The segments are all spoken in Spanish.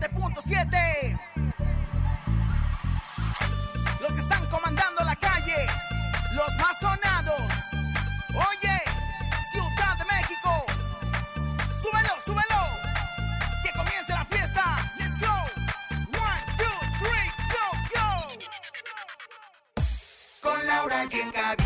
97.7. Los que están comandando la calle, los más sonados. Oye, Ciudad de México. Súbelo, súbelo. Que comience la fiesta. Let's go. One, two, three, go, go. Con Laura y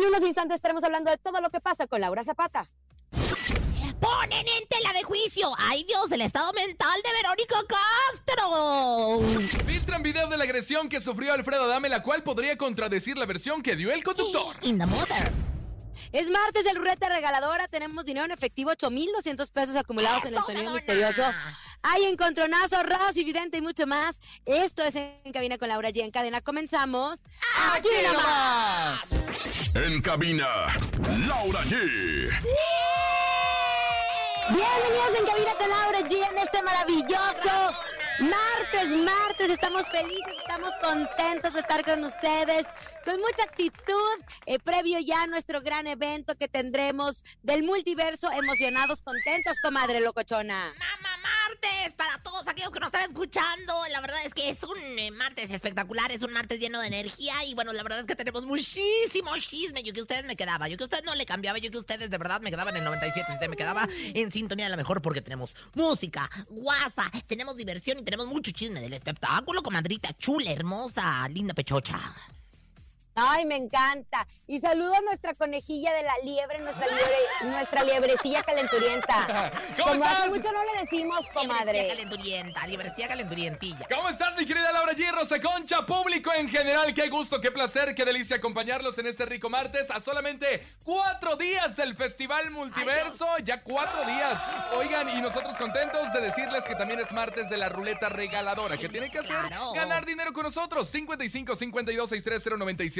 En unos instantes estaremos hablando de todo lo que pasa con Laura Zapata. Ponen en tela de juicio. ¡Ay Dios! El estado mental de Verónica Castro. Filtran video de la agresión que sufrió Alfredo Adame, la cual podría contradecir la versión que dio el conductor. In the mother. Es martes del ruleta regaladora. Tenemos dinero en efectivo, 8,200 pesos acumulados en el sonido Dona. misterioso. Hay encontronazo, Rosy, Vidente y mucho más. Esto es En Cabina con Laura G. En cadena comenzamos. ¡Aquí nomás! En cabina, Laura G. Bienvenidos en Cabina con Laura G en este maravilloso martes, martes. Estamos felices, estamos contentos de estar con ustedes, con mucha actitud, eh, previo ya a nuestro gran evento que tendremos del multiverso, emocionados, contentos, comadre locochona. Mamá martes para todos aquellos que nos están escuchando. La verdad es que es un eh, martes espectacular, es un martes lleno de energía y bueno, la verdad es que tenemos muchísimo chisme. Yo que ustedes me quedaba, yo que ustedes no le cambiaba, yo que ustedes de verdad me quedaban en el 97, usted me quedaba en sintonía de la mejor porque tenemos música, guasa, tenemos diversión y tenemos mucho chisme del espectáculo, comadrita chula, hermosa, linda pechocha. Ay, me encanta. Y saludo a nuestra conejilla de la liebre, nuestra liebre, nuestra liebrecilla calenturienta. ¿Cómo Como hace estás? mucho no le decimos, comadre. calenturienta, librecía calenturientilla. ¿Cómo están, mi querida Laura G, Rosa Concha, público en general? Qué gusto, qué placer, qué delicia acompañarlos en este rico martes a solamente cuatro días del Festival Multiverso. Ya cuatro días. Oigan, y nosotros contentos de decirles que también es martes de la ruleta regaladora. ¿Qué tienen que hacer? Claro. Ganar dinero con nosotros. 55 52 630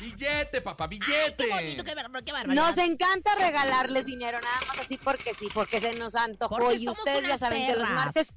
Billete, papá, billete. ¡Qué bonito, qué, bar- qué barbaridad! Nos encanta regalarles dinero, nada más así porque sí, porque se nos antojó. Porque y ustedes ya saben que los martes.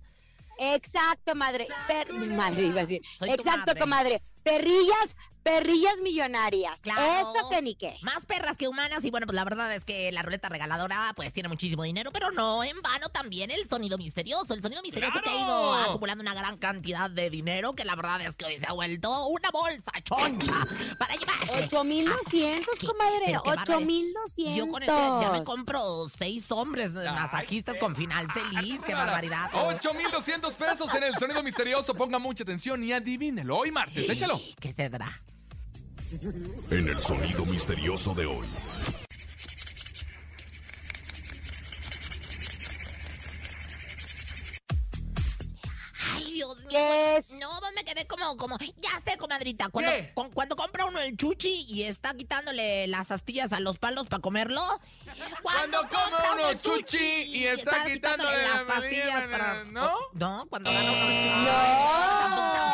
Exacto, madre. Per- madre, iba a decir. Soy Exacto, madre. comadre. Perrillas, perrillas millonarias. Claro. Eso que ni qué. Más perras que humanas y bueno, pues la verdad es que la ruleta regaladora pues tiene muchísimo dinero, pero no en vano también el sonido misterioso. El sonido misterioso que ha ido acumulando una gran cantidad de dinero que la verdad es que hoy se ha vuelto una bolsa choncha para llevarse. 8200, ¿Qué? comadre. Pero qué bárbaro. 8200. Yo con este ya me compro seis hombres masajistas con final feliz. ¡Qué barbaridad! 8200 pesos en el sonido misterioso. Ponga mucha atención y adivínelo. Hoy martes, échalo. ¿Qué se dará? En el sonido misterioso de hoy. Ay, Dios mío. ¿Qué es? No, vos me quedé como, como, ya sé, comadrita, cuando, ¿Qué? con- cuando compra uno el chuchi y está quitándole las astillas a los palos para comerlo. Cuando compra uno chuchi y está quitándole las la pastillas manilla, para... ¿no? No, cuando gana uno... Tampoco, tampoco, sentí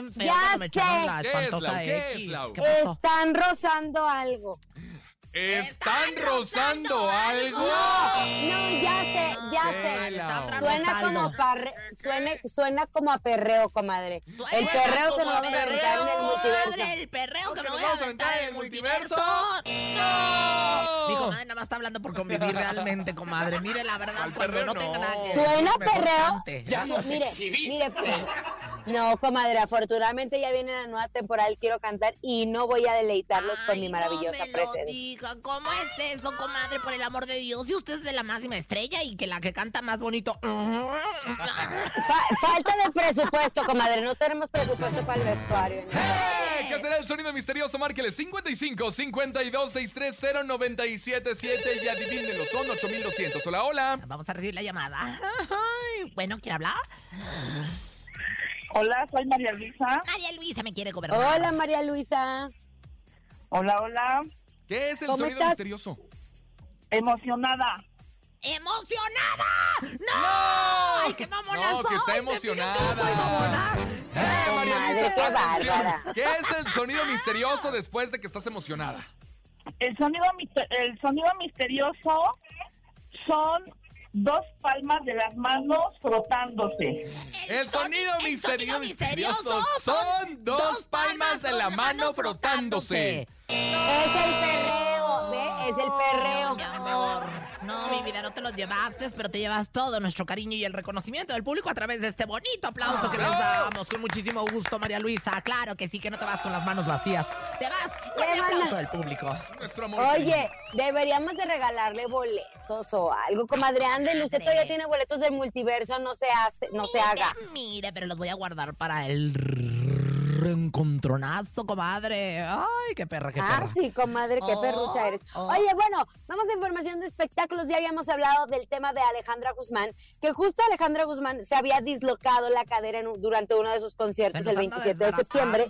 bien feo Ya cuando me echaron sé. la ¿Qué es, espantosa Lau? ¿Qué es. Lau? ¿Qué? Están rozando algo. ¿Están rozando algo? No, ya sé, ya ¿Qué, sé. Suena como parre, suena, suena como a perreo, comadre. El perreo que nos vamos a aventar en el multiverso. comadre, El perreo que ¿Que me nos voy a vamos a aventar en el multiverso. ¡No! Mi comadre nada más está hablando por convivir realmente, comadre. Mire, la verdad, cuando perreo no tenga no. nada que ¿Suena perreo? cante. Sí, mire, mire, pues, no, comadre, afortunadamente ya viene la nueva temporada, quiero cantar y no voy a deleitarlos con mi maravillosa no me lo presencia. diga. ¿Cómo es eso, comadre? Por el amor de Dios. Y usted es de la máxima estrella y que la que canta más bonito. Fa- falta de presupuesto, comadre, no tenemos presupuesto para el vestuario. ¡Eh! ¿Qué será el sonido misterioso? Márquele 55 52 630 977 y adivínenlo, son 8200. Hola, hola. Vamos a recibir la llamada. Ay, Bueno, ¿quiere hablar? Hola, soy María Luisa. María Luisa me quiere gobernar. Hola, María Luisa. Hola, hola. ¿Qué es el ¿Cómo sonido estás? misterioso? Emocionada. ¡Emocionada! ¡No! ¡Ay, qué mamona No, que está ¿Me emocionada. ¡Eh, María Luisa, qué bárbara. ¿Qué es el sonido misterioso después de que estás emocionada? El sonido, mister- el sonido misterioso son dos palmas de las manos frotándose. El sonido misterio- sonido misterioso son dos palmas de la mano frotándose. Es el. Es el perreo. No, mi amor. No, mi vida, no te los llevaste, pero te llevas todo nuestro cariño y el reconocimiento del público a través de este bonito aplauso que les damos con muchísimo gusto, María Luisa. Claro que sí, que no te vas con las manos vacías. Te vas con el aplauso del público. Nuestro amor. Oye, deberíamos de regalarle boletos o algo, comadre. Ándele, usted todavía tiene boletos del multiverso, no se hace, no se haga. Mire, pero los voy a guardar para el reencontronazo, comadre. Ay, qué perra, qué Ah, perra. sí, comadre, qué Oh, perrucha eres. oh. Oye, bueno, vamos a información de espectáculos. Ya habíamos hablado del tema de Alejandra Guzmán, que justo Alejandra Guzmán se había dislocado la cadera en durante uno de sus conciertos el anda 27 de septiembre.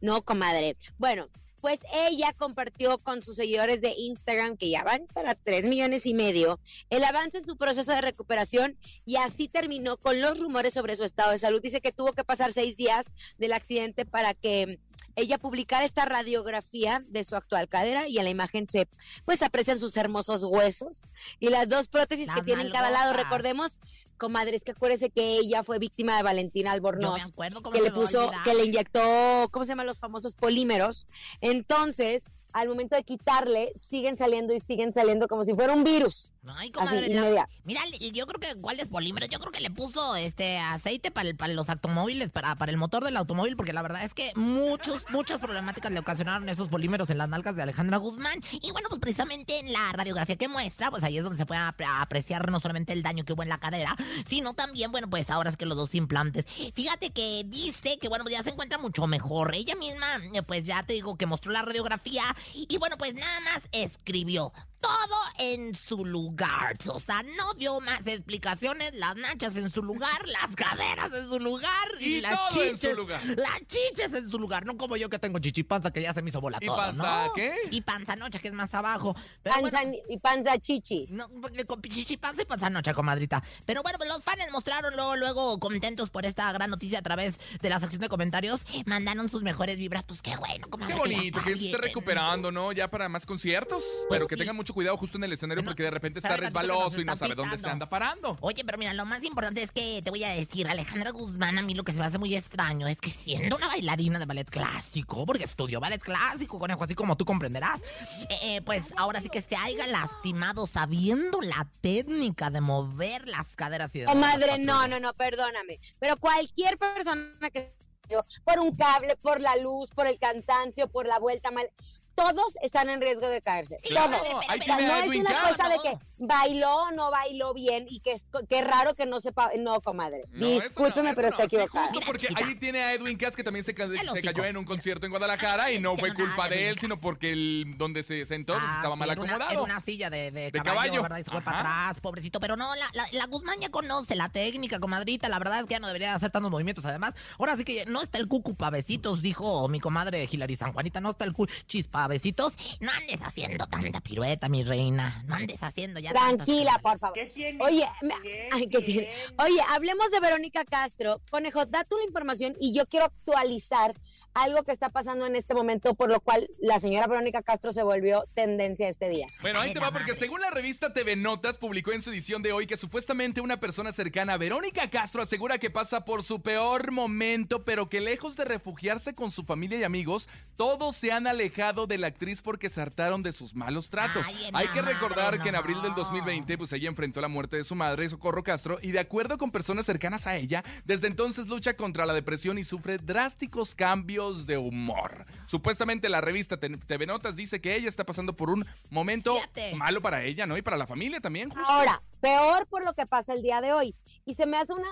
No, comadre. Bueno, pues ella compartió con sus seguidores de Instagram, que ya van para 3 millones y medio, el avance en su proceso de recuperación y así terminó con los rumores sobre su estado de salud. Dice que tuvo que pasar seis días del accidente para que ella publicara esta radiografía de su actual cadera y en la imagen se pues aprecian sus hermosos huesos y las dos prótesis que tienen cada lado. Recordemos, comadre, es que acuérdese que ella fue víctima de Valentina Albornoz me acuerdo cómo que le puso, que le inyectó, ¿cómo se llaman los famosos polímeros? Entonces, al momento de quitarle, siguen saliendo y siguen saliendo como si fuera un virus. Ay, comadre, Así, la- mira, yo creo que cuál es polímero, yo creo que le puso este aceite para, los automóviles, para, para el motor del automóvil, porque la verdad es que muchos, muchas problemáticas le ocasionaron esos polímeros en las nalgas de Alejandra Guzmán. Y bueno, pues precisamente en la radiografía que muestra, pues ahí es donde se puede apre- apreciar no solamente el daño que hubo en la cadera, sino también, bueno, pues ahora es que los dos implantes. Fíjate que dice que, bueno, ya se encuentra mucho mejor. Ella misma, eh, pues ya te digo que mostró la radiografía y bueno, pues nada más escribió todo en su lugar. O sea, no dio más explicaciones. Las nachas en su lugar, las caderas en su lugar y, Y las todo en chiches. su lugar. Las chiches en su lugar. No como yo que tengo chichipanza que ya se me hizo bola ¿Y todo, panza ¿no? qué? Y panza noche que es más abajo. Pero Panza bueno, y panza chichi. no, pues, con chichipanza y panza noche, comadrita. Pero bueno, pues los fans mostraron luego, luego contentos por esta gran noticia a través de la sección de comentarios. Mandaron sus mejores vibras. Pues qué bueno, comadre. Qué bonito, está que se esté recuperando, ¿no? Ya para más conciertos. pero que sí. tengan mucho cuidado justo en el escenario porque de repente está resbaloso y no sabe dónde se anda parando. Oye, pero mira, lo más importante es que te voy a decir, Alejandra Guzmán, a mí lo que se me hace muy extraño es que siendo una bailarina de ballet clásico, porque estudió ballet clásico, conejo, así como tú comprenderás, eh, eh, pues ahora sí que se haya lastimado sabiendo la técnica de mover las caderas y de Comadre, las no, no, no, perdóname. Pero cualquier persona que por un cable, por la luz, por el cansancio, por la vuelta mal. Todos están en riesgo de caerse. Todos. ahí O sea, tiene no a es Edwin una cosa de que bailó o no bailó bien y que es que raro que no sepa. No, comadre. No, Discúlpeme, no, pero está equivocada. justo porque Mira, ahí tiene a Edwin Cass que también se, ca- cayó en un concierto en Guadalajara y no fue culpa de él, sino porque el donde se sentó pues, Ah, estaba sí, mal acomodado. Era una silla de, de, De caballo, caballo. ¿verdad? Y se fue Ajá. para atrás, pobrecito. Pero no, la, la, la Guzmán ya conoce la técnica, comadrita. La verdad es que ya no debería hacer tantos movimientos. Además, ahora sí que no está el cucu pa' besitos, dijo mi comadre Hilary San Juanita. No está el cu chispa besitos. No andes haciendo tanta pirueta, mi reina. No andes haciendo ya Tranquila, por favor. ¿Qué tiene? Oye, me- ¿Qué ay, ¿qué tiene? Oye, hablemos de Verónica Castro. Conejo, da tú la información y yo quiero actualizar algo que está pasando en este momento, por lo cual la señora Verónica Castro se volvió tendencia este día. Bueno, ahí te va, porque según la revista TV Notas, publicó en su edición de hoy que supuestamente una persona cercana a Verónica Castro asegura que pasa por su peor momento, pero que lejos de refugiarse con su familia y amigos, todos se han alejado de la actriz porque se hartaron de sus malos tratos. Ay, Hay que recordar madre, que en abril del no. 2020, pues ella enfrentó la muerte de su madre, Socorro Castro, y de acuerdo con personas cercanas a ella, desde entonces lucha contra la depresión y sufre drásticos cambios de humor. Supuestamente la revista TV Notas dice que ella está pasando por un momento Fíjate. malo para ella, ¿no? Y para la familia también. justo. Ahora, peor por lo que pasa el día de hoy. Y se me hace una,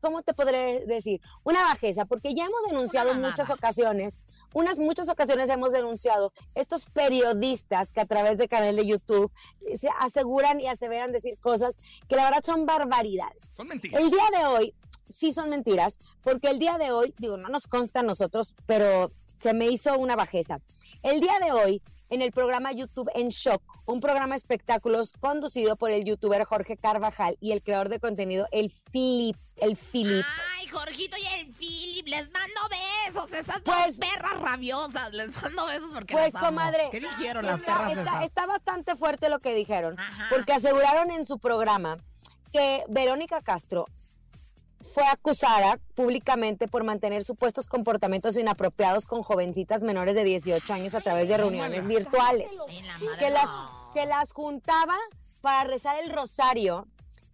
¿cómo te podré decir? Una bajeza, porque ya hemos denunciado en muchas ocasiones, unas muchas ocasiones hemos denunciado estos periodistas que a través de canal de YouTube se aseguran y aseveran decir cosas que la verdad son barbaridades. Son mentiras. El día de hoy sí son mentiras, porque el día de hoy, digo, no nos consta a nosotros, pero se me hizo una bajeza. El día de hoy, en el programa YouTube En Shock, un programa de espectáculos conducido por el youtuber Jorge Carvajal y el creador de contenido, el Philip, el Philip. Ay, Jorgito y el Philip, les mando besos. Esas Pues- dos perras rabiosas. Les mando besos porque Pues, las amo. comadre, ¿Qué dijeron las perras está- esas? está bastante fuerte lo que dijeron, Ajá. porque aseguraron en su programa que Verónica Castro fue acusada públicamente por mantener supuestos comportamientos inapropiados con jovencitas menores de 18 años a través de reuniones virtuales, que las, que las juntaba para rezar el rosario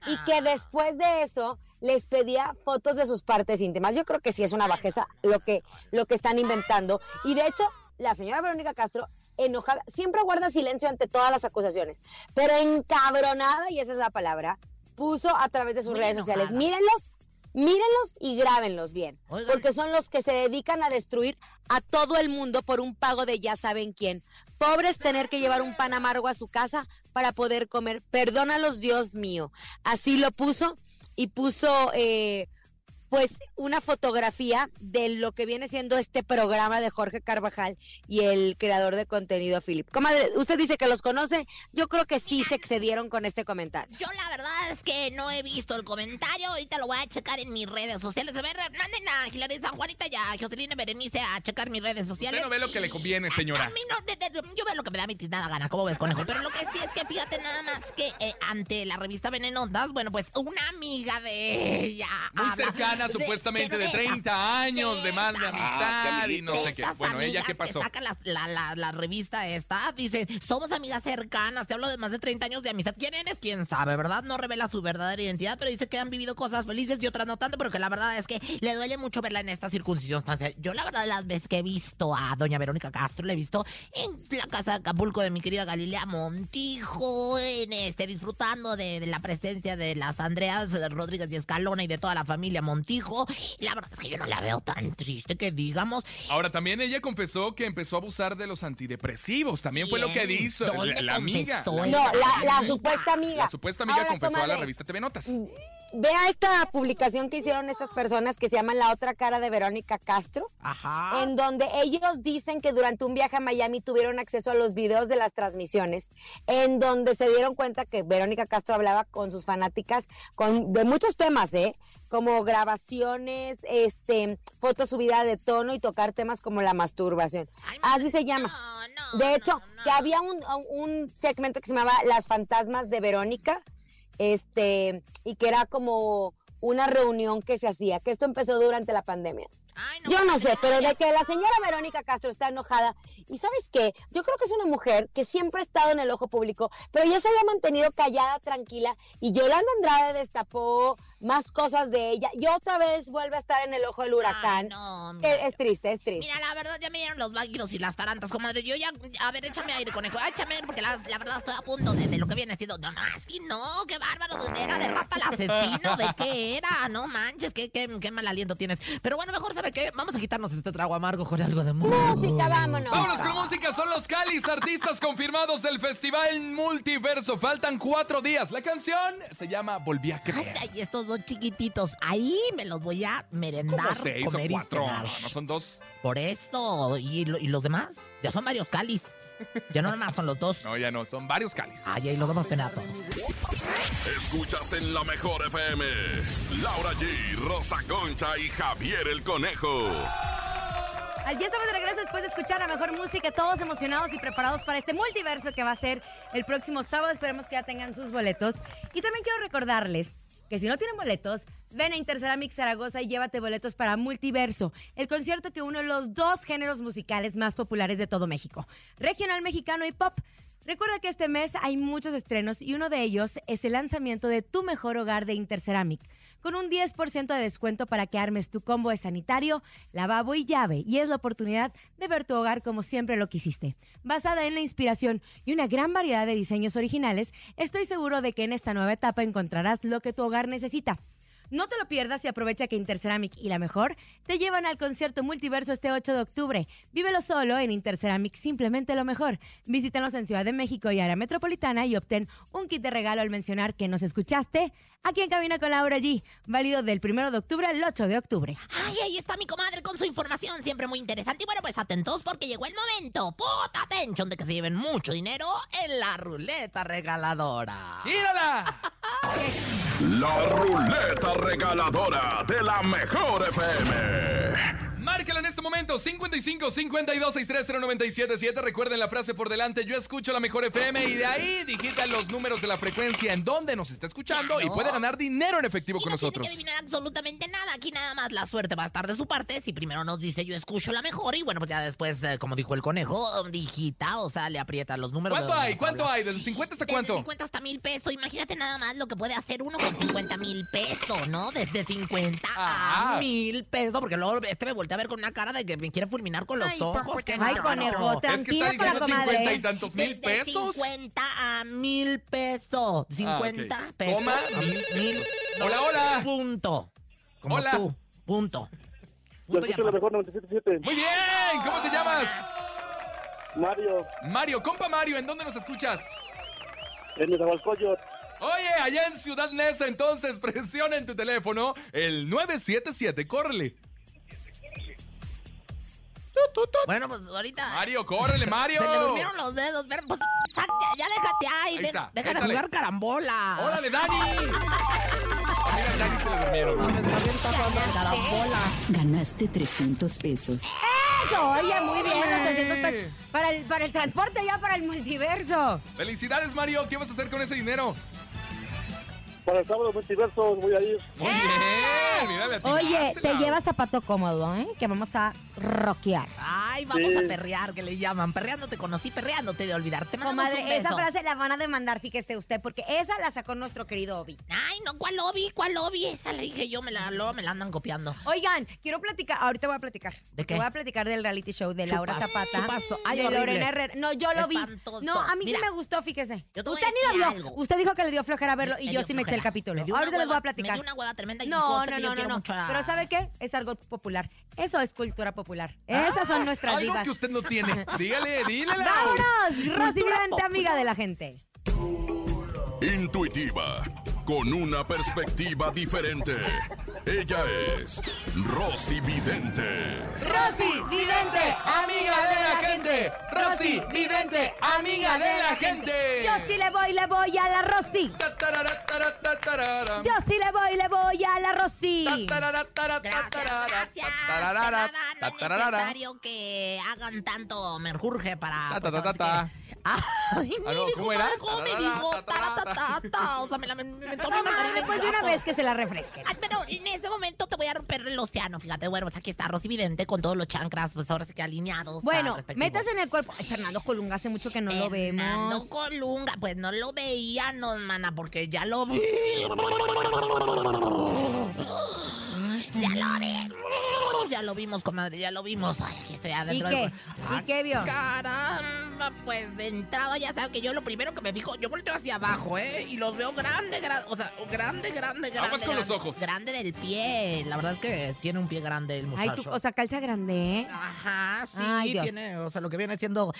y que Ah. después de eso les pedía fotos de sus partes íntimas. Yo creo que sí es una bajeza lo que, lo que están inventando. Y de hecho, la señora Verónica Castro, enojada, siempre guarda silencio ante todas las acusaciones, pero encabronada, y esa es la palabra, puso a través de sus Muy redes sociales, enojada. mírenlos, mírenlos y grábenlos bien, Oigan. porque son los que se dedican a destruir a todo el mundo por un pago de ya saben quién. Pobres tener que llevar un pan amargo a su casa para poder comer. Perdónalos, Dios mío. Así lo puso y puso eh, pues una fotografía de lo que viene siendo este programa de Jorge Carvajal y el creador de contenido Philip. Comadre, usted dice que los conoce, yo creo que sí se excedieron con este comentario. Yo la verdad que no he visto el comentario. Ahorita lo voy a checar en mis redes sociales. A ver, manden a Hilary San Juanita y a Jocelyn Berenice a checar mis redes sociales. Usted no ve lo que le conviene, A señora. mí no, de- de- yo veo lo que me da mi nada gana, ¿cómo ves, conejo? Pero lo que sí es que fíjate nada más que eh, ante la revista Venenotas, bueno, pues una amiga de ella. Muy habla cercana, de- supuestamente de esas, 30 años de más de amistad y no sé qué. Bueno, ella qué pasó. Que saca las- la, la, la revista esta, dice, somos amigas cercanas, te hablo de más de 30 años de amistad. ¿Quién eres? ¿Quién sabe, verdad? No revela su verdadera identidad, pero dice que han vivido cosas felices y otras no tanto, pero que la verdad es que le duele mucho verla en esta circunstancia. Yo la verdad las veces que he visto a doña Verónica Castro, la he visto en la casa de Acapulco de mi querida Galilea Montijo, en este, disfrutando de, de la presencia de las Andreas Rodríguez y Escalona y de toda la familia Montijo. La verdad es que yo no la veo tan triste que digamos. Ahora, también ella confesó que empezó a abusar de los antidepresivos. También fue lo que hizo ¿Dónde la, la amiga. No, la, la supuesta amiga. la supuesta amiga Ahora, confesó a la comadre, revista TV Notas. Vea esta publicación que hicieron estas personas que se llaman La otra cara de Verónica Castro. Ajá. en donde ellos dicen que durante un viaje a Miami tuvieron acceso a los videos de las transmisiones, en donde se dieron cuenta que Verónica Castro hablaba con sus fanáticas con, de muchos temas, ¿eh? Como grabaciones, este, fotos subida de tono y tocar temas como la masturbación. Ay, Así se llama. No, no, De no, hecho, no. que había un, un segmento que se llamaba Las fantasmas de Verónica, este, y que era como una reunión que se hacía, que esto empezó durante la pandemia. Ay, Yo no sé, pero de que la señora Verónica Castro está enojada. Y sabes qué, yo creo que es una mujer que siempre ha estado en el ojo público, pero ya se había mantenido callada, tranquila. Y Yolanda Andrade destapó más cosas de ella y otra vez vuelve a estar en el ojo del huracán. Ay, no, mira. es, triste, es triste. Mira, la verdad ya me dieron los váguidos y las tarantas, comadre. Yo ya, a ver, échame aire, conejo. Échame aire porque la, la verdad estoy a punto de, de lo que viene siendo. No, no, así no, qué bárbaro. ¿Era de rata el asesino? ¿De qué era? No manches, qué, qué, qué mal aliento tienes. Pero bueno, mejor, ¿sabe qué? Vamos a quitarnos este trago amargo con algo de Música, vámonos. Vámonos con música, son los Calis, artistas confirmados del Festival Multiverso. Faltan cuatro días. La canción se llama Volví a Ay, creer. ay, estos dos chiquititos, ahí me los voy a merendar, seis o comer y cuatro. cenar. No, no son dos. Por eso, ¿Y, lo- ¿y los demás? Ya son varios cáliz. Ya no nomás son los dos. No, ya no, son varios Calis. Ay, ahí los vamos a tener a todos. Escuchas en la mejor FM. Laura G, Rosa Concha y Javier el Conejo. Ya estamos de regreso después de escuchar la mejor música, todos emocionados y preparados para este multiverso que va a ser el próximo sábado. Esperemos que ya tengan sus boletos. Y también quiero recordarles que si no tienen boletos, ven a Interceramic Zaragoza y llévate boletos para Multiverso, el concierto que une los dos géneros musicales más populares de todo México, regional mexicano y pop. Recuerda que este mes hay muchos estrenos y uno de ellos es el lanzamiento de Tu Mejor Hogar de Interceramic, con un 10% de descuento para que armes tu combo de sanitario, lavabo y llave, y es la oportunidad de ver tu hogar como siempre lo quisiste. Basada en la inspiración y una gran variedad de diseños originales, estoy seguro de que en esta nueva etapa encontrarás lo que tu hogar necesita. No te lo pierdas y aprovecha que Interceramic y la mejor te llevan al concierto multiverso este 8 de octubre. Vívelo solo en Interceramic, simplemente lo mejor. Visítanos en Ciudad de México y área metropolitana y obtén un kit de regalo al mencionar que nos escuchaste aquí en Cabina con Laura G. Válido del 1 de octubre al 8 de octubre. Ay, ahí está mi comadre con su información, siempre muy interesante. Y bueno, pues atentos porque llegó el momento. Put attention de que se lleven mucho dinero en la ruleta regaladora. ¡Tírala! La ruleta regaladora de la mejor FM. Márquela en este momento, 55 52 630 977. Recuerden la frase por delante, yo escucho la mejor FM y de ahí digitan los números de la frecuencia en donde nos está escuchando y puede ganar dinero en efectivo Y con no nosotros. que adivinar absolutamente nada. Aquí nada más la suerte va a estar de su parte. Si primero nos dice yo escucho la mejor y bueno, pues ya después, eh, como dijo el conejo, digita, o sea, le aprieta los números. de ¿Cuánto hay? ¿Cuánto habla. hay? ¿Desde 50 hasta Desde cuánto? 50 hasta mil pesos. Imagínate nada más lo que puede hacer uno con 50 mil pesos, ¿no? Desde 50 Ah. a mil pesos. Porque luego este me voltea a ver con una cara de que me quiere fulminar con los Ay, ojos. ¿por qué qué no? Ay, conejo, Es que está diciendo. 50 y tantos mil Desde pesos. 50 a mil pesos. 50 Ah, ok. pesos. Coma, a mil, mil. Hola, hola. Punto. Como Hola. tú. Punto. Yo Punto aparte. mejor 97.7. Muy bien, ¿cómo te llamas? Mario, Mario, compa Mario, ¿en dónde nos escuchas? en Nezahualcóyotl. Oye, allá en Ciudad Neza, entonces presiona en tu teléfono el 977, córrele. Bueno, pues ahorita. Mario, córrele, Mario. Se le durmieron los dedos. Pero, pues, sac- ya déjate ahí. Ahí ven, está, deja de jugar carambola. ¡Órale, Dani! También al Dani se le durmieron. Gabriel está jugando carambola. Ganaste 300 pesos. Eso, oye, muy bien, los 300 pesos. Para el, para el transporte ya, para el multiverso. Felicidades, Mario. ¿Qué vas a hacer con ese dinero? Para el sábado multiverso voy a ir. Muy bien. Oye, te Lau. llevas zapato cómodo, ¿eh? Que vamos a rockear. Ay, vamos Sí. a perrear, que le llaman. Perreando te conocí, perreándote de olvidar. Te mandamos un Comadre, beso. esa frase la van a demandar, fíjese usted, porque esa la sacó nuestro querido Obi. Ay, no, ¿cuál lobby? ¿Cuál lobby? Esa le dije yo, me la, luego me la andan copiando. Oigan, quiero platicar, ahorita voy a platicar. ¿De qué? Voy a platicar del reality show de Laura Chupas, Zapata. chupazo. Ay, de horrible. Lorena Herrera. No, yo lo vi. Espantoso. No, a mí Mira, sí me gustó, fíjese. yo te voy Usted a ni lo vio. algo. Usted dijo que le dio flojera verlo y Me yo dio sí me eché el capítulo. Me dio una Ahorita les voy a platicar. Me dio una hueva tremenda y No, no, que yo no, no, quiero no. mucho a- Pero ¿sabe qué? Es algo popular. Eso es cultura popular. Esas son nuestras Algo divas. que usted no tiene. Dígale, dígale. ¡Vámonos! Rosy Vidente, amiga de la gente. Intuitiva, con una perspectiva diferente. Ella es Rosy Vidente. Rosy Vidente, amiga de la gente. Rosy Vidente, amiga de la gente. Yo sí le voy, le voy a la Rosy. Yo sí le voy, le voy a la Rosy. Gracias, gracias. necesario que hagan tanto menjurje para... Ay, Ah, no, mire, ¿cómo era? comadre, ¿Cómo me dijo? o sea, me la mandarina pues de una vez que se la refresquen. Ay, pero en este momento te voy a romper el océano, fíjate. Bueno, pues aquí está Rosy Vidente con todos los chancras, pues ahora sí que alineados. Bueno, metas en el cuerpo. Ay, Fernando Colunga, hace mucho que no lo Fernando vemos. Colunga, pues no lo veíamos, mana, porque ya lo vi. Ya lo vi. Ya lo vimos, comadre, ya lo vimos. Ay, aquí estoy ¿Y adentro. qué? del- ¿Y Ah, qué vio? Caramba, pues de entrada ya saben que yo lo primero que me fijo, yo volteo hacia abajo, ¿eh? Y los veo grande, grande, o sea, grande, grande, grande. Aguas con los grande, ojos. Grande del pie. La verdad es que tiene un pie grande el Ay, muchacho. tú, o sea, calza grande, ¿eh? Ajá, sí, Ay, Dios. tiene, o sea, lo que viene siendo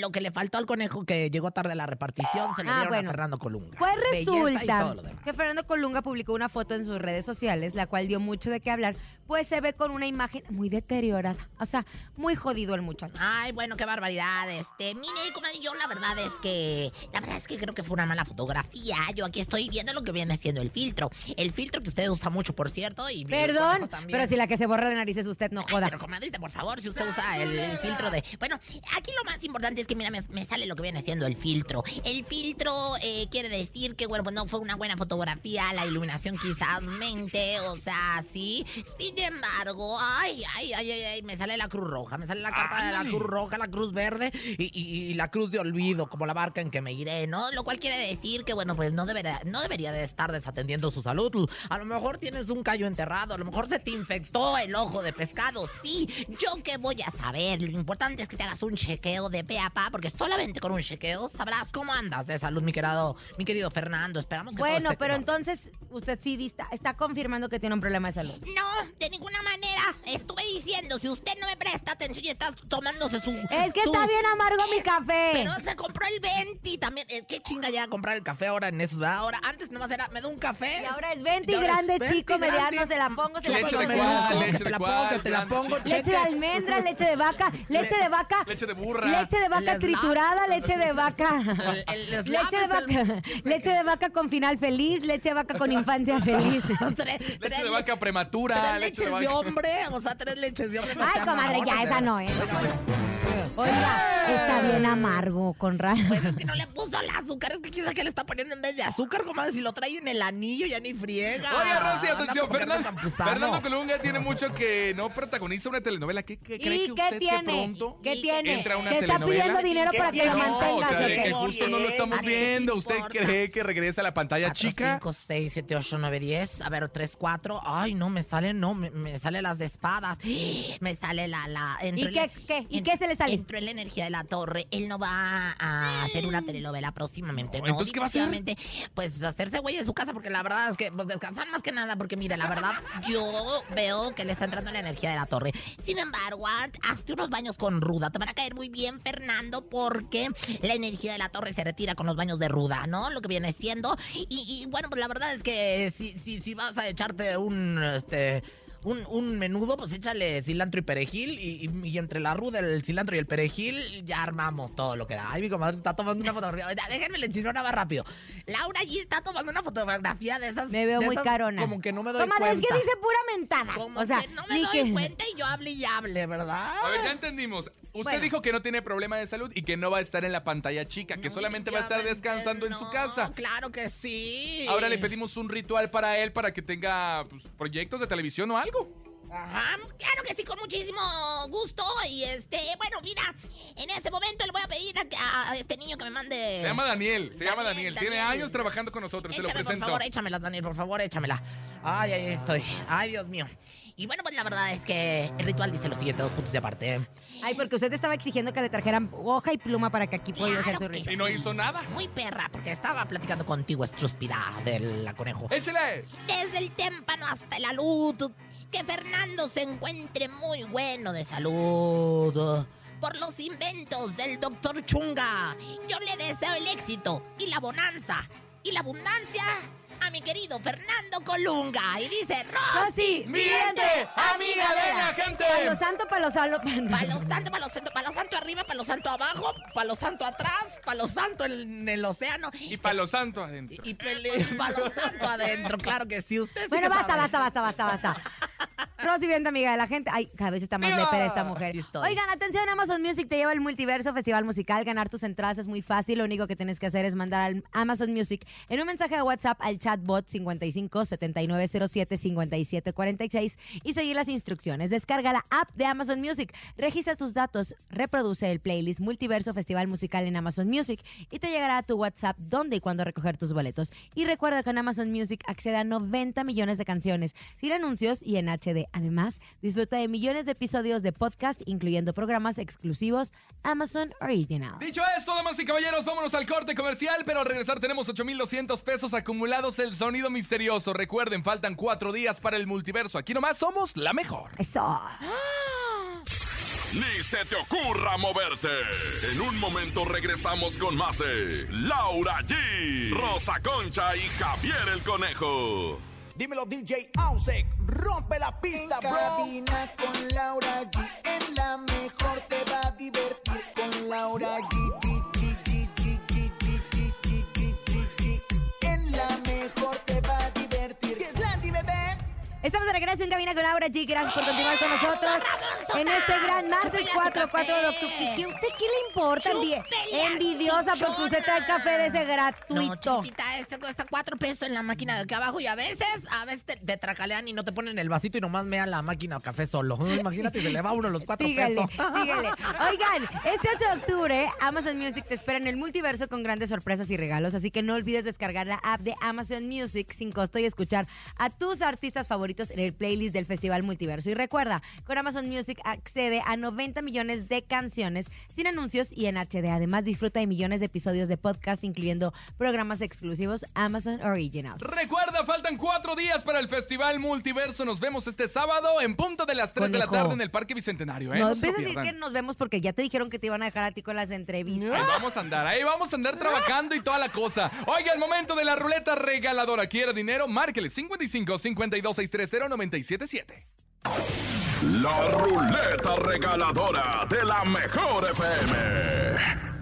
lo que le faltó al conejo que llegó tarde a la repartición, se lo Ah, dieron bueno. a Fernando Colunga. Pues y resulta que Fernando Colunga publicó una foto en sus redes sociales, la cual dio mucho de qué hablar, pues se ve con una imagen muy deteriorada. O sea, muy jodido el muchacho. Ay, bueno, qué barbaridad. Este, mire, comadre, yo la verdad es que. La verdad es que creo que fue una mala fotografía. Yo aquí estoy viendo lo que viene siendo el filtro. El filtro que usted usa mucho, por cierto. Y Perdón, pero si la que se borra de nariz es usted, no Ay, joda. pero comadrita, por favor, si usted usa el, el filtro de... Bueno, aquí lo más importante es que, mira, me, me sale lo que viene siendo el filtro. El filtro eh, quiere decir que, bueno, pues no fue una buena fotografía, la iluminación quizás mente, o sea, sí. Sin embargo, ay, ay, ay, ay, ay, me sale la Cruz Roja, me sale la carta de la. Cruz Roja, la Cruz Verde y, la Cruz de Olvido, como la barca en que me iré, ¿no? Lo cual quiere decir que, bueno, pues no debería, no debería de estar desatendiendo su salud. A lo mejor tienes un callo enterrado, a lo mejor se te infectó el ojo de pescado. Sí, yo qué voy a saber. Lo importante es que te hagas un chequeo de pe a pa, porque solamente con un chequeo sabrás cómo andas de salud, mi querido, mi querido Fernando. Esperamos que todo Bueno, esté pero entonces usted sí está, está confirmando que tiene un problema de salud. No, de ninguna manera. Estuve diciendo, si usted no me presta atención y está tomándose su... Es que su- está bien amargo mi café. Pero se compró el 20 también. eh, ¿Qué chinga ya comprar el café ahora en esos? Ahora, antes nomás era, me da un café. Y ahora es 20 Y ahora es grande, 20 chico, grande. mediano, se la pongo, se la Leche pongo. leche de te la pongo. Leche de almendra, leche de vaca, leche de vaca. Leche de burra. Leche de vaca triturada, leche de vaca. Leche de vaca, leche de vaca con final feliz, leche de vaca con infancia feliz. Leche de vaca prematura. Leches de hombre, o sea, tres leches de hombre. Ay, comadre, ya, esa no. ¿eh? Oiga, está bien amargo, con ra... Pues es que no le puso el azúcar, es que quizá que le está poniendo en vez de azúcar, comadre, si lo trae en el anillo ya ni friega. Oye, Rosy, atención, que Fernando. Fernando Colunga tiene mucho que no protagoniza una telenovela. ¿Qué, qué cree ¿Y que qué usted que tiene? pronto ¿Qué tiene? entra una ¿Te está telenovela? pidiendo dinero para que la no, mantengas o sea, de qué? que justo no lo estamos viendo. ¿qué ¿Usted cree que regresa a la pantalla 4, chica? 5, 6, 7, 8, 9, 10. A ver, 3, 4. Ay, no, me sale, no, me, me sale las de espadas. Me sale la. la ¿Y qué- en- qué? ¿Y en- qué se le sale? Entró en la energía de la torre. Él no va a hacer una telenovela próximamente. No, No, ¿entonces qué va a hacer? Pues hacerse güey en su casa, porque la verdad es que pues, descansar más que nada, porque mire, la verdad, yo veo que le está entrando en la energía de la torre. Sin embargo, hazte unos baños con ruda. Te van a caer muy bien, Fernando, porque la energía de la torre se retira con los baños de ruda, ¿no? Lo que viene siendo. Y, y, bueno, pues la verdad es que si, si, si vas a echarte un, este... Un, un menudo, pues échale cilantro y perejil y, y- y entre la ruda, el cilantro y el perejil ya armamos todo lo que da. Ay, mi comadre está tomando una fotografía. Ya, Déjenme le chismeo nada más rápido. Laura allí está tomando una fotografía de esas. Me veo muy esas carona. Como que no me doy Comadre, cuenta. es que dice pura mentada. Como o sea, que no me doy que- cuenta y yo hable y hable, ¿verdad? A ver, ya entendimos. Usted Bueno. dijo que no tiene problema de salud y que no va a estar en la pantalla chica, que No, solamente va a estar descansando en su casa. Claro que sí. Ahora le pedimos un ritual para él para que tenga pues, proyectos de televisión o algo. Ajá, claro que sí, con muchísimo gusto. Y este, bueno, mira, en este momento le voy a pedir a, a este niño que me mande. Se llama Daniel, se llama Daniel, Daniel. Tiene años trabajando con nosotros, se lo Échame, por presento. favor, échamela, Daniel, por favor, échamela. Ay, ahí estoy. Ay, Dios mío. Y bueno, pues la verdad es que el ritual dice lo siguiente, dos puntos de aparte. Ay, porque usted estaba exigiendo que le trajeran hoja y pluma para que aquí pudiera hacer su Claro ritual. Y no hizo nada. Muy perra, porque estaba platicando contigo, estrúspida del conejo. ¡Échale! Desde el témpano hasta la luz, que Fernando se encuentre muy bueno de salud. Por los inventos del doctor Chunga, yo le deseo el éxito y la bonanza y la abundancia a mi querido Fernando Colunga. Y dice, Rosy, ¡Mi gente! ¡Amiga de la gente! Palo santo, palo santo. Palo santo, palo santo, palo santo arriba, palo santo abajo, palo santo atrás, palo santo en el océano. Y palo santo adentro. Y, palo santo adentro, claro que sí. Usted sí Bueno, basta, basta, basta, basta, basta. Rosy, bien amiga de la gente. Ay, cada vez está más ¡Viva! lepera esta mujer. Oigan, atención, Amazon Music te lleva al multiverso festival musical. Ganar tus entradas es muy fácil. Lo único que tienes que hacer es mandar al Amazon Music en un mensaje de WhatsApp al chatbot 55 7907 57 46 y seguir las instrucciones. Descarga la app de Amazon Music, registra tus datos, reproduce el playlist Multiverso Festival Musical en Amazon Music y te llegará a tu WhatsApp dónde y cuándo recoger tus boletos. Y recuerda que en Amazon Music accede a 90 millones de canciones, sin anuncios y en HD. Además, disfruta de millones de episodios de podcast, incluyendo programas exclusivos Amazon Original. Dicho esto, damas y caballeros, vámonos al corte comercial, pero al regresar tenemos 8,200 pesos acumulados el sonido misterioso. Recuerden, faltan cuatro días para el multiverso. Aquí nomás somos la mejor. Eso. Ni se te ocurra moverte. En un momento regresamos con más de Laura G, Rosa Concha y Javier el Conejo. Dímelo DJ Ausek, rompe la pista, En bro. cabina con Laura G. En la mejor te va a divertir con Laura G. Estamos de regreso en cabina con Laura G. Gracias por continuar con nosotros en este gran martes 4, 4 de octubre. ¿Y ¿Usted qué le importa? Envidiosa porque usted trae café de ese No, gratuito. chiquitita, este cuesta cuatro pesos en la máquina de acá abajo y a veces, a veces te, te tracalean y no te ponen el vasito y nomás mea la máquina de café solo. Imagínate, se le va uno los cuatro Sígale, pesos. sígale. Oigan, este 8 de octubre Amazon Music te espera en el multiverso con grandes sorpresas y regalos, así que no olvides descargar la app de Amazon Music sin costo y escuchar a tus artistas favoritos en el playlist del Festival Multiverso. Y recuerda, con Amazon Music accede a 90 millones de canciones sin anuncios y en HD. Además, disfruta de millones de episodios de podcast, incluyendo programas exclusivos Amazon Original. Recuerda, faltan cuatro días para el Festival Multiverso. Nos vemos este sábado en punto de las 3 de la Conejo. tarde en el Parque Bicentenario. ¿eh? No No empieces a decir que nos vemos porque ya te dijeron que te iban a dejar a ti con las entrevistas. Ahí vamos a andar, ahí vamos a andar trabajando y toda la cosa. Oiga, el momento de la ruleta regaladora. ¿Quiere dinero? Márquele 55 52 630 977. La ruleta regaladora de la mejor FM.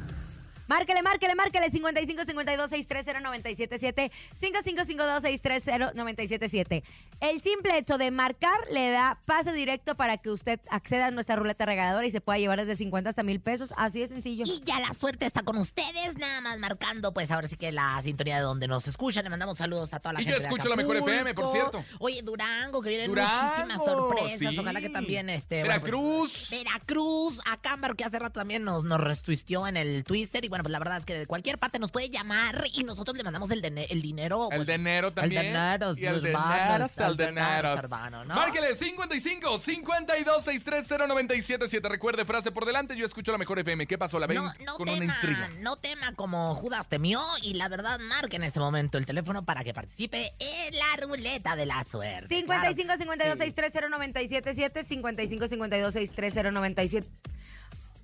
Márquele, márquele, márquele 55 52 630 977 5552 630 977. El simple hecho de marcar le da pase directo para que usted acceda a nuestra ruleta regaladora y se pueda llevar desde 50 hasta mil pesos. Así de sencillo. Y ya la suerte está con ustedes, nada más marcando, pues ahora sí que la sintonía de donde nos escuchan. Le mandamos saludos a toda la Y yo gente. de escucho la mejor. FM, por cierto. Oye, Durango, que vienen Durango, muchísimas sorpresas. sí. Ojalá que también este. bueno, pues, Veracruz. Veracruz, Acámbaro, que hace rato también nos, nos retuisteó en el Twitter. Y bueno, pues la verdad es que de cualquier parte nos puede llamar y nosotros le mandamos el, el dinero. El pues, dinero también. El dinero, Y el dinero, el el dinero, ¿no? Márquele 55 52 630 977. Recuerde, frase por delante. Yo escucho la mejor FM. ¿Qué pasó? La ven No, no con una tema, intriga. no tema como Judas temió y la verdad marque en este momento el teléfono para que participe en la ruleta de la suerte. 55 52 630 977 55 52 630 977.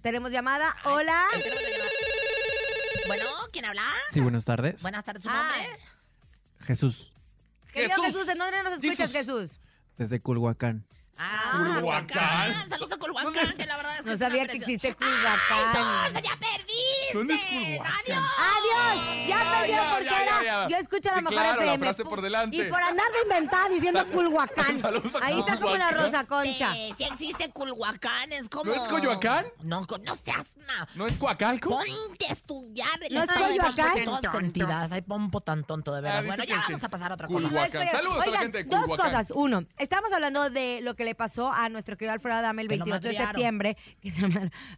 Tenemos llamada. Hola. Bueno, ¿quién habla? Sí, buenas tardes. Buenas tardes, ¿su Ah. nombre? Jesús, Querido Jesús. Jesús, ¿en dónde nos escuchas, Jesús. Jesús? desde Culhuacán. Ah, Culhuacán. Culhuacán. Saludos a Culhuacán, que la verdad es que No es una sabía que preciosa- existe ¡Ay, Culhuacán. entonces ya perdiste! ¿Dónde es Culhuacán? ¡Adiós! ¡Adiós! Ya perdieron ya, porque ya, era. ya. Yo escucho a la Sí, mejor claro, la FM. frase por delante. Y por andar de inventada diciendo Culhuacán. Saludos a Ahí está como la Culhuacán. Rosa Concha. Eh, si existe Culhuacán, es como... ¿No es Coyoacán? No, co- no seas... ma- ¿No es Coacalco? Ponte a estudiar. ¿No es Coyoacán? Todas sentidas. Hay pompo tan tonto, de veras. Ah, dice bueno, que ya sí. vamos a pasar a otra cosa. Culhuacán. Saludos a la Oigan, gente de Dos Culhuacán. cosas. Uno, estamos hablando de lo que le pasó a nuestro querido Alfredo Adame el Que lo 28 de septiembre, que se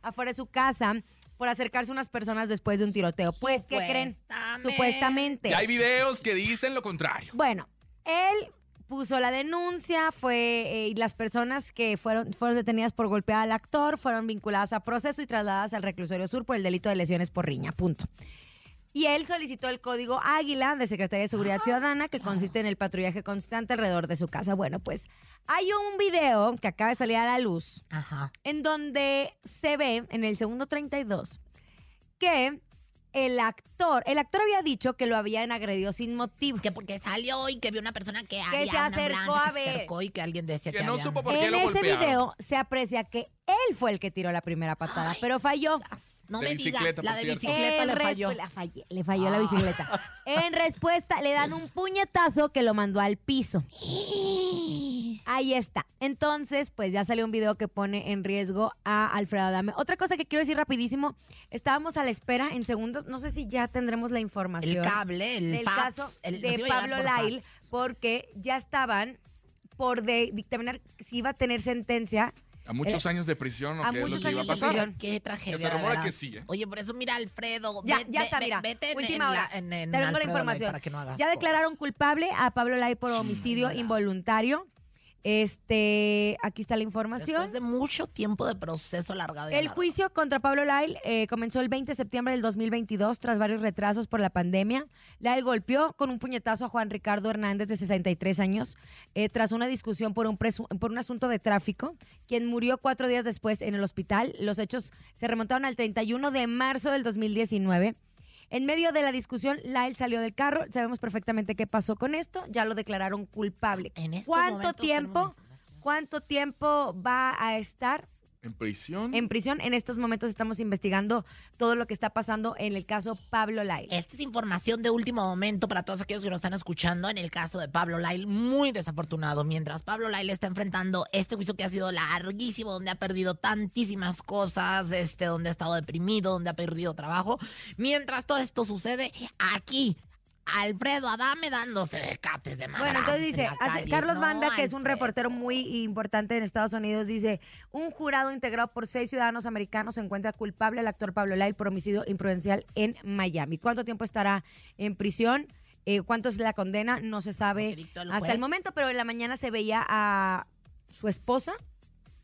afuera de su casa por acercarse a unas personas después de un tiroteo. Pues, ¿qué creen? Supuestamente. Supuestamente. Y hay videos que dicen lo contrario. Bueno, él puso la denuncia, fue eh, y las personas que fueron, fueron detenidas por golpear al actor fueron vinculadas a proceso y trasladadas al reclusorio sur por el delito de lesiones por riña. Punto. Y él solicitó el código Águila de Secretaría de Seguridad Ciudadana, que consiste en el patrullaje constante alrededor de su casa. Bueno, pues hay un video que acaba de salir a la luz Ajá. en donde se ve en el segundo 32 que el actor, el actor había dicho que lo habían agredido sin motivo. Que porque salió y que vio una persona que, había se una acercó ambulancia a que se ver. acercó y que alguien decía que, Que no había- supo por qué en lo ese golpearon. video se aprecia que él fue el que tiró la primera patada, Ay, pero falló. No De me digas, bicicleta, la por de cierto. bicicleta En le falló. la fallé- le falló la Ah. bicicleta. En respuesta, le dan un puñetazo que lo mandó al piso. Ahí está. Entonces, pues ya salió un video que pone en riesgo a Alfredo Adame. Otra cosa que quiero decir rapidísimo, estábamos a la espera en segundos, no sé si ya tendremos la información. El cable, el del fax, caso el- de Pablo por Lail, fax. porque ya estaban por de- dictaminar si iba a tener sentencia. A muchos años de prisión, ¿o a qué es lo muchos que iba a años de pasar? prisión. Qué tragedia. Que se de rumora veras. que sí, ¿eh? Oye, por eso mira, Alfredo. Ya, ve- ya está, ve- mira. Vete en, última en hora. la- en- en Tengo la Alfredo Lay información. para que no hagas ya declararon culpable a Pablo Lai por homicidio involuntario. Este, aquí está la información. Después de mucho tiempo de proceso alargado. y El juicio contra Pablo Lyle eh, comenzó el 20 de septiembre del 2022 tras varios retrasos por la pandemia. Lyle golpeó con un puñetazo a Juan Ricardo Hernández de 63 años eh, tras una discusión por un, presu- por un asunto de tráfico, quien murió cuatro días después en el hospital. Los hechos se remontaron al 31 de marzo del 2019. En medio de la discusión, Lyle salió del carro. Sabemos perfectamente qué pasó con esto. Ya lo declararon culpable. En ¿Cuánto tiempo? ¿Cuánto tiempo va a estar ¿En prisión? en prisión. En estos momentos estamos investigando todo lo que está pasando en el caso Pablo Lai. Esta es información de último momento para todos aquellos que nos están escuchando en el caso de Pablo Lyle, muy desafortunado. Mientras Pablo Lyle está enfrentando este juicio que ha sido larguísimo, donde ha perdido tantísimas cosas, este, donde ha estado deprimido, donde ha perdido trabajo. Mientras todo esto sucede, aquí, Alfredo Adame dándose decates de Bueno, entonces en dice, hace-. Carlos No, Banda, que es un reportero muy importante en Estados Unidos, dice, un jurado integrado por seis ciudadanos americanos se encuentra culpable al actor Pablo Lai por homicidio imprudencial en Miami. ¿Cuánto tiempo estará en prisión? Eh, ¿Cuánto es la condena? No se sabe el hasta juez. el momento, pero en la mañana se veía a su esposa,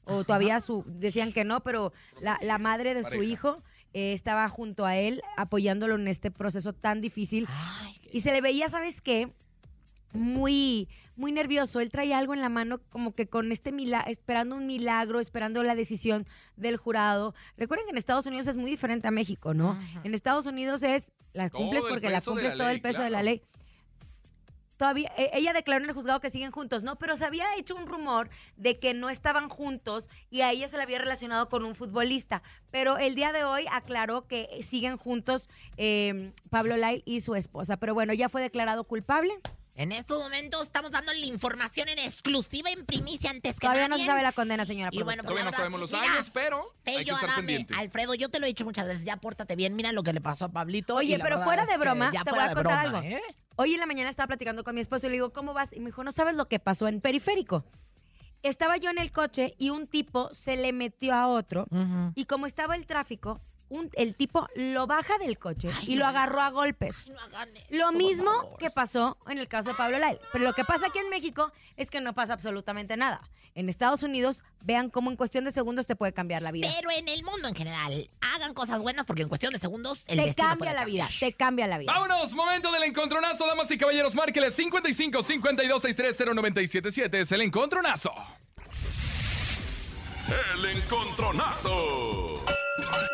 o todavía su, decían que no, pero la, la madre de su hijo eh, estaba junto a él apoyándolo en este proceso tan difícil. Ay, Y se le veía, ¿sabes qué? Muy, muy nervioso. Él traía algo en la mano, como que con este milagro, esperando un milagro, esperando la decisión del jurado. Recuerden que en Estados Unidos es muy diferente a México, ¿no? En Estados Unidos es, la cumples porque la peso de cumples todo el peso de la ley. Todavía, e- ella declaró en el juzgado que siguen juntos, ¿no? Pero se había hecho un rumor de que no estaban juntos y a ella se le había relacionado con un futbolista. Pero el día de hoy aclaró que siguen juntos eh, Pablo Lyle y su esposa. Pero bueno, ya fue declarado culpable. En estos momentos estamos dando la información en exclusiva, en primicia, antes que Todavía no se sabe la condena, señora. Y bueno, pues, Todavía no sabemos los mira, años, pero hay que Fello estar Adame, pendiente. Alfredo, yo te lo he dicho muchas veces, ya pórtate bien. Mira lo que le pasó a Pablito. Oye, y la pero verdad fuera es de que broma, ya te voy fuera a de contar broma, algo. ¿eh? Hoy en la mañana estaba platicando con mi esposo y le digo, ¿cómo vas? Y me dijo, no sabes lo que pasó en Periférico. Estaba yo en el coche y un tipo se le metió a otro Ujú. y como estaba el tráfico, un- el tipo lo baja del coche Ay, y lo agarró a golpes. Ay, no hagan eso, Lo mismo que pasó en el caso de Pablo Lyle. Pero lo que pasa aquí en México es que no pasa absolutamente nada. En Estados Unidos, vean cómo en cuestión de segundos te puede cambiar la vida. Pero en el mundo en general, hagan cosas buenas porque en cuestión de segundos el te destino cambia puede la vida, te cambia la vida. Vámonos, momento del encontronazo, damas y caballeros. Márqueles 55 52 63 0977. Es el encontronazo. El encontronazo.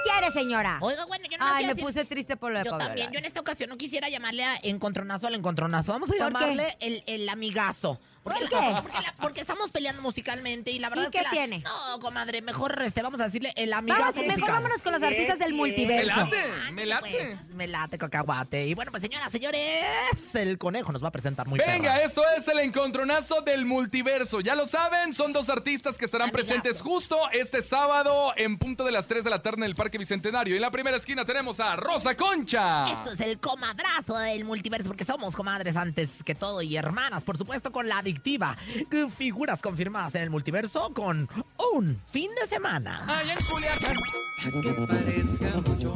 ¿Quiere, señora? Oiga, bueno, yo no Ay, me decir- puse triste por lo de Yo Pablo también, yo en esta ocasión no quisiera llamarle a encontronazo al encontronazo. Vamos a llamarle el, el amigazo. Porque, ¿Por la- qué? porque, la- porque estamos peleando musicalmente y la verdad ¿Y es que qué la- tiene? No, comadre, mejor este, vamos a decirle el amigazo Vamos, mejor vámonos con los artistas del Me multiverso. late, me late. pues, me late, cacahuate. Y bueno, pues señoras, señores, el conejo nos va a presentar muy Venga, perra. esto es el encontronazo del multiverso. Ya lo saben, son dos artistas que estarán Amigazo. presentes justo este sábado en punto de las 3 de la tarde en el Parque Bicentenario. Y en la primera esquina tenemos a Rosa Concha. Esto es el comadrazo del multiverso, porque somos comadres antes que todo y hermanas, por supuesto, con la adictiva. Figuras confirmadas en el multiverso con un fin de semana. Ay, en Culiacán. que parezca mucho.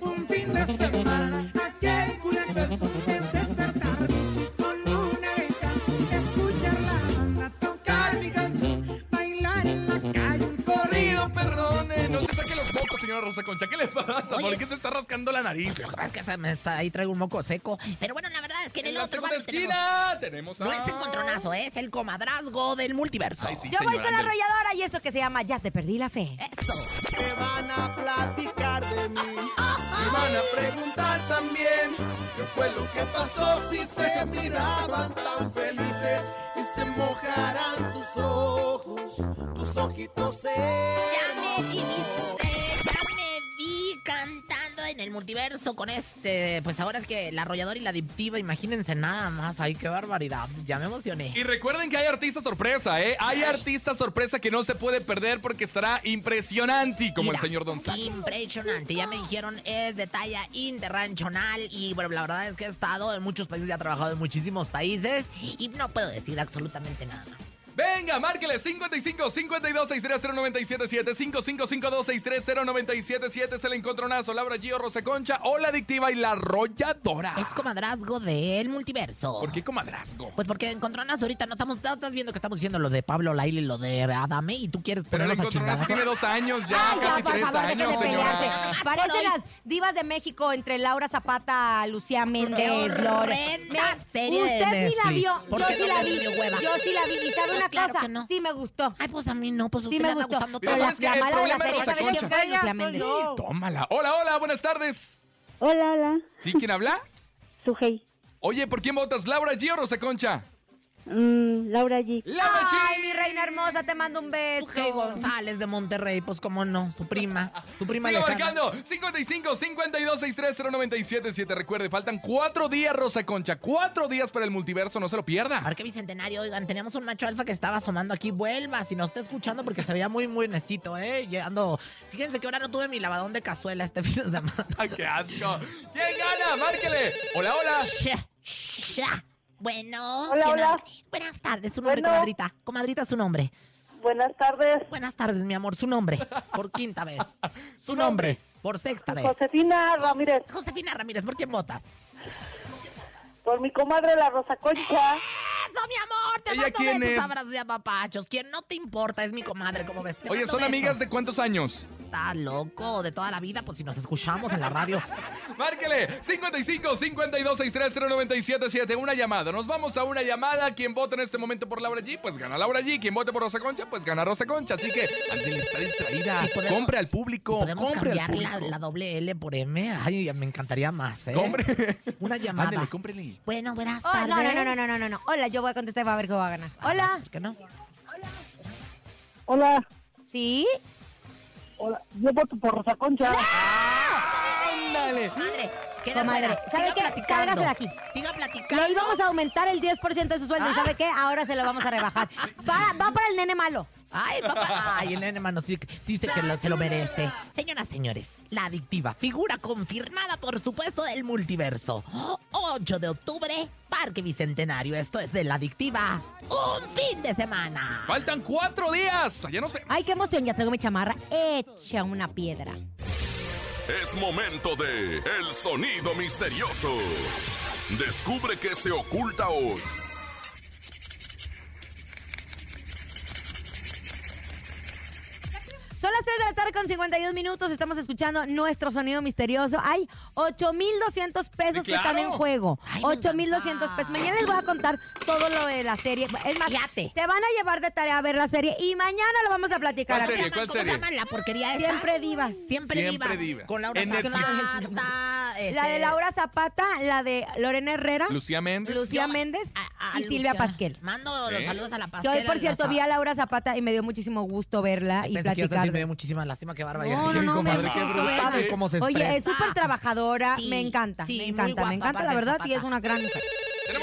Un fin de semana, aquel Culiacán, es despertar mi chico luneca, escuchar la banda, tocar mi canción, bailar en la calle un corrido. No se saque los mocos, señora Rosa Concha. ¿Qué le pasa? Oye. ¿Por qué se está rascando la nariz? Lo que pasa es que hasta me está- ahí traigo un moco seco. Pero bueno, la verdad es que en En el la otro bar tenemos- esquina tenemos a... No es encontronazo, es el comadrazgo del multiverso. Ay, sí, Yo voy con la arrolladora y esto que se llama Ya te perdí la fe. Eso. que van a platicar de mí. Y van a preguntar también qué fue lo que pasó si se miraban tan felices y se mojarán tus ojos, tus ojitos Ya en el multiverso con este. Pues ahora es que la arrolladora y la adictiva, imagínense nada más. Ay, qué barbaridad. Ya me emocioné. Y recuerden que hay artista sorpresa, ¿eh? Hay artista sorpresa que no se puede perder porque estará impresionante, como Mira, el señor Don Saco. Impresionante. Ya me dijeron, es de talla internacional. Y bueno, la verdad es que he estado en muchos países y ha trabajado en muchísimos países. Y no puedo decir absolutamente nada. Venga, márquele 55 52 630 977 5552 630 977 Es el encontronazo. Laura Gio, Rosa Concha o la adictiva y la arrolladora. Es comadrazgo del multiverso. ¿Por qué comadrazgo? Pues porque encontronazo ahorita no estamos, no estás viendo que estamos diciendo lo de Pablo Laile y lo de Adame y tú quieres Pero el encontronazo tiene dos años ya, Ay, casi tres favor, años, señora. Parecen las divas de México entre Laura Zapata, Lucía Méndez, Lore. Usted sí la vio, ¿Por yo sí la vi. Yo sí la vi. ¿Y sabe Pues claro cosa? que no. Sí me gustó. Ay, pues a mí no, pues a Sí usted me le anda gustó. gustando todo. ¿sabes qué? El de problema ¿sabe quién Concha. Tómala. Hola, hola, buenas tardes. Hola, hola, ¿Sí? ¿Quién habla? Sujei. Oye, ¿por quién votas? ¿Laura Gio o Rosa Concha? Mm, Laura G. ¡Laura Ay, mi reina hermosa, te mando un beso. Hey González de Monterrey, pues cómo no, su prima, su prima lejana. marcando 55 52 630 977 Recuerde, faltan cuatro días, Rosa Concha. Cuatro días para el multiverso, no se lo pierda. Parque Bicentenario, oigan, teníamos un macho alfa que estaba asomando aquí. Vuelva, si nos está escuchando, porque se veía muy, muy necesito, ¿eh? Llegando. Fíjense que ahora no tuve mi lavadón de cazuela este fin de semana. ¡Ay, qué asco! ¿Quién gana? ¡Márquele! Hola, hola. Sha, sha. Bueno. Hola, ¿quién hola. Buenas tardes, su nombre, Bueno. comadrita. Comadrita, su nombre. Buenas tardes. Buenas tardes, mi amor, su nombre. Por quinta vez. Su nombre. Por sexta vez. Josefina Ramírez. Josefina Ramírez, ¿por quién votas? Por mi comadre la Rosa Concha. Eso, mi amor, te ¿Ella mando quién besos, es? abrazos y apapachos. Quien no te importa es mi comadre, como ves. Te Oye, mando ¿son amigas besos. de cuántos años? Está loco, de toda la vida, pues si nos escuchamos en la radio. Márquele 55 52 630 977 Una llamada. Nos vamos a una llamada. Quien vota en este momento por Laura G, pues gana Laura G. Quien vote por Rosa Concha, pues gana Rosa Concha. Así que, Ángel está distraída. Podemos- Compre al público. Podemos compre al cambiar la, público. la doble L por M. Ay, me encantaría más, ¿eh? Compre. Una llamada. Ándele, cómprele. Bueno, buenas Oh, tardes. no, no, no, no, no, no, no, no. Hola, yo voy a contestar para ver qué va a ganar. Hola. ¿Por qué no? Hola. ¿Sí? Hola. Yo voto por Rosa Concha. Ándale. Madre, queda Comadre, fuera. ¿sabe Siga qué? platicando. De aquí. Siga platicando. Le íbamos a aumentar el 10% de su sueldo. ¿Y sabe qué? Ahora se lo vamos a rebajar. Va, va para el nene malo. Ay, papá. Ay, el nene, mano, sí, sí sé que lo- se lo merece. Señoras, señores, la adictiva, figura confirmada, por supuesto, del multiverso. 8 de octubre, Parque Bicentenario. Esto es de la adictiva. Un fin de semana. Faltan cuatro días. Ya no sé. Ay, qué emoción. Ya traigo mi chamarra. Echa una piedra. Es momento de El Sonido Misterioso. Descubre qué se oculta hoy. Las 3 de la tarde con 52 minutos. Estamos escuchando nuestro sonido misterioso. Hay 8,200 pesos Sí, que están claro. en juego. Ay, me 8,200 pesos. Mañana les voy a contar todo lo de la serie. Es más, Fíjate. se van a llevar de tarea a ver la serie y mañana lo vamos a platicar. ¿Cuál? ¿Cómo ¿Cuál se serie? llama la porquería esa? Siempre divas. Siempre, Siempre viva. diva. Con Laura En. Zapata. este, La de Laura Zapata, la de Lorena Herrera, Lucía Méndez. Lucía Yo- Méndez a- a y Silvia. Pasquel. Mando los Sí. saludos a la Yo Pasquel. hoy, por cierto, vi a Laura Zapata y me dio muchísimo gusto verla y platicar. Decir, me dio muchísima lástima, qué bárbara. No, no, qué gusta brutal verla. cómo se Oye, es súper trabajadora, Sí, me encanta, sí, me encanta, guapa, me encanta, la verdad, y es una gran mujer.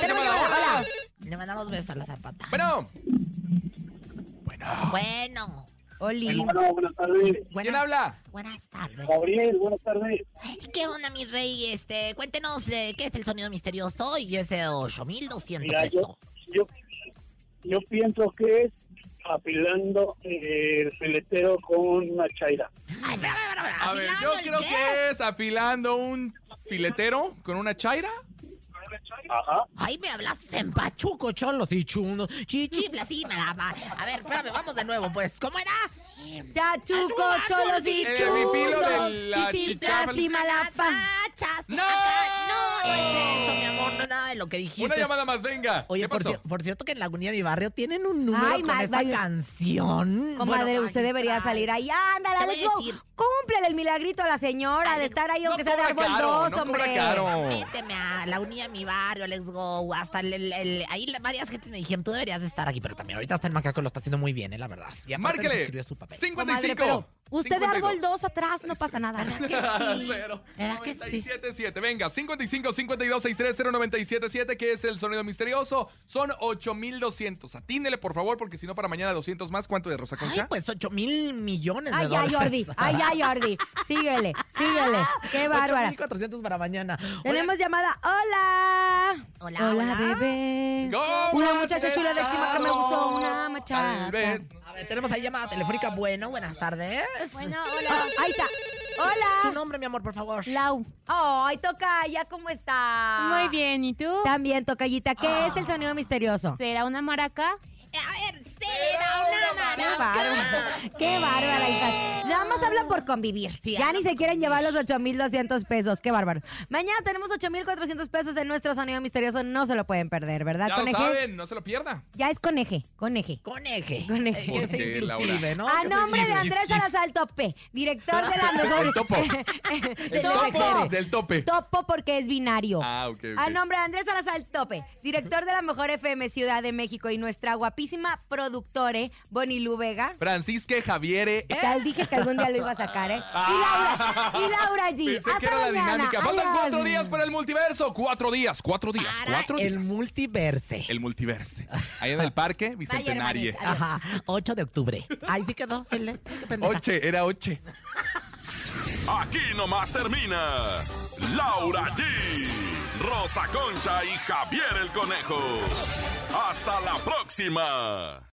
Tenemos llamada. Hola. hola. Le mandamos besos a la Zapata. Bueno. Bueno. Oli. Bueno, buenas tardes. ¿Quién Buenas, habla? buenas tardes. Gabriel, buenas tardes. ¿Qué onda, mi rey? Este, cuéntenos eh, qué es el sonido misterioso y ese 8200 Mira, pesos. yo, yo, yo pienso que es afilando eh, el filetero con una chaira. Ay, espérame, espérame. A ver, ¿afilando yo creo qué? que es afilando un filetero con una chaira. Ajá. Ay, me hablaste en pachuco, cholos y chunos. Chichifla, sí, me la va. A ver, espérame, vamos de nuevo, pues. ¿Cómo era? Chachuco, cholos y chulos, chichiflas y malapa. Malapachas. ¡No! Acá, no, no es eso, mi amor, no es nada de lo que dijiste. Una llamada más, venga. Oye, ¿Qué por, pasó? cier- por cierto que en Lagunilla, mi barrio, tienen un número Ay, con más, esa vaya. canción. Comadre, Bueno, usted debería salir ahí. Ándale, Te voy let's a go. decir. Cúmplele el milagrito a la señora Ay, de estar ahí, No aunque sea de árbol caro, dos, no hombre. caro. Méteme a la unidad mi barrio, let's go. Hasta el, el- el- ahí varias gentes me dijeron, tú deberías de estar aquí, pero también ahorita hasta el macaco lo está haciendo muy bien, eh, la verdad. Y aparte Márquele. escribió su papel. 55 Usted de 52. árbol 2 atrás, no pasa nada. ¿Verdad que sí? 977. Venga, 55 52 630 977, que es el sonido misterioso. Son 8200. Atínele, por favor, porque si no, para mañana 200 más. ¿Cuánto de Rosa Ay, Concha? pues 8 mil millones de Ay, ya, dólares. Jordi. Ay, ya, Jordi. Síguele, síguele. Qué bárbara. 8,400 para mañana. Tenemos llamada. Hola. Hola, hola. bebé. ¿Cómo Una muchacha chula de Chima que me gustó. Una machaca. Tal vez. Ver, tenemos ahí llamada telefónica. Bueno, buenas tardes. Bueno, hola. Ahí está. Tu Hola. nombre, mi amor, por favor. Lau. Ay, Tocaya, ¿cómo está? Muy bien, ¿y tú? También, Tocayita. ¿Qué es el sonido misterioso? ¿Será una maraca? A ver, será una Qué maraca. bárbara. Qué bárbara, hija. Nada más hablan por convivir. Sí, ya ni se quieren llevar los 8,200 pesos. Qué bárbaro. Mañana tenemos 8,400 pesos en nuestro sonido misterioso. No se lo pueden perder, ¿verdad, Ya lo coneje? saben, no se lo pierda. Ya es coneje, coneje. Coneje. Coneje. Eh, que ¿Por sea qué, inclusive, Laura? ¿no? A Que nombre de Andrés. Salazar Tope, director de la mejor... El topo. El topo. Del tope. Topo porque es binario. Ah, ok, ok. A nombre de Andrés Salazar Tope, director de la mejor FM Ciudad de México y nuestra guapísima productore, Bonnie Lu Vega. Francisque Javiere. Tal dije que algún día lo iba a sacar, ¿eh? Ah. Y Laura, y Laura G. Pensé Hasta que era la dinámica. Faltan cuatro días para el multiverso. Cuatro días, cuatro días, Para cuatro el días. multiverse. El multiverse. Ahí en el parque, adiós. Ajá, 8 de octubre. Ahí sí quedó. el-. Oche, era oche. Aquí nomás termina Laura G, Rosa Concha y Javier el Conejo. Hasta la próxima.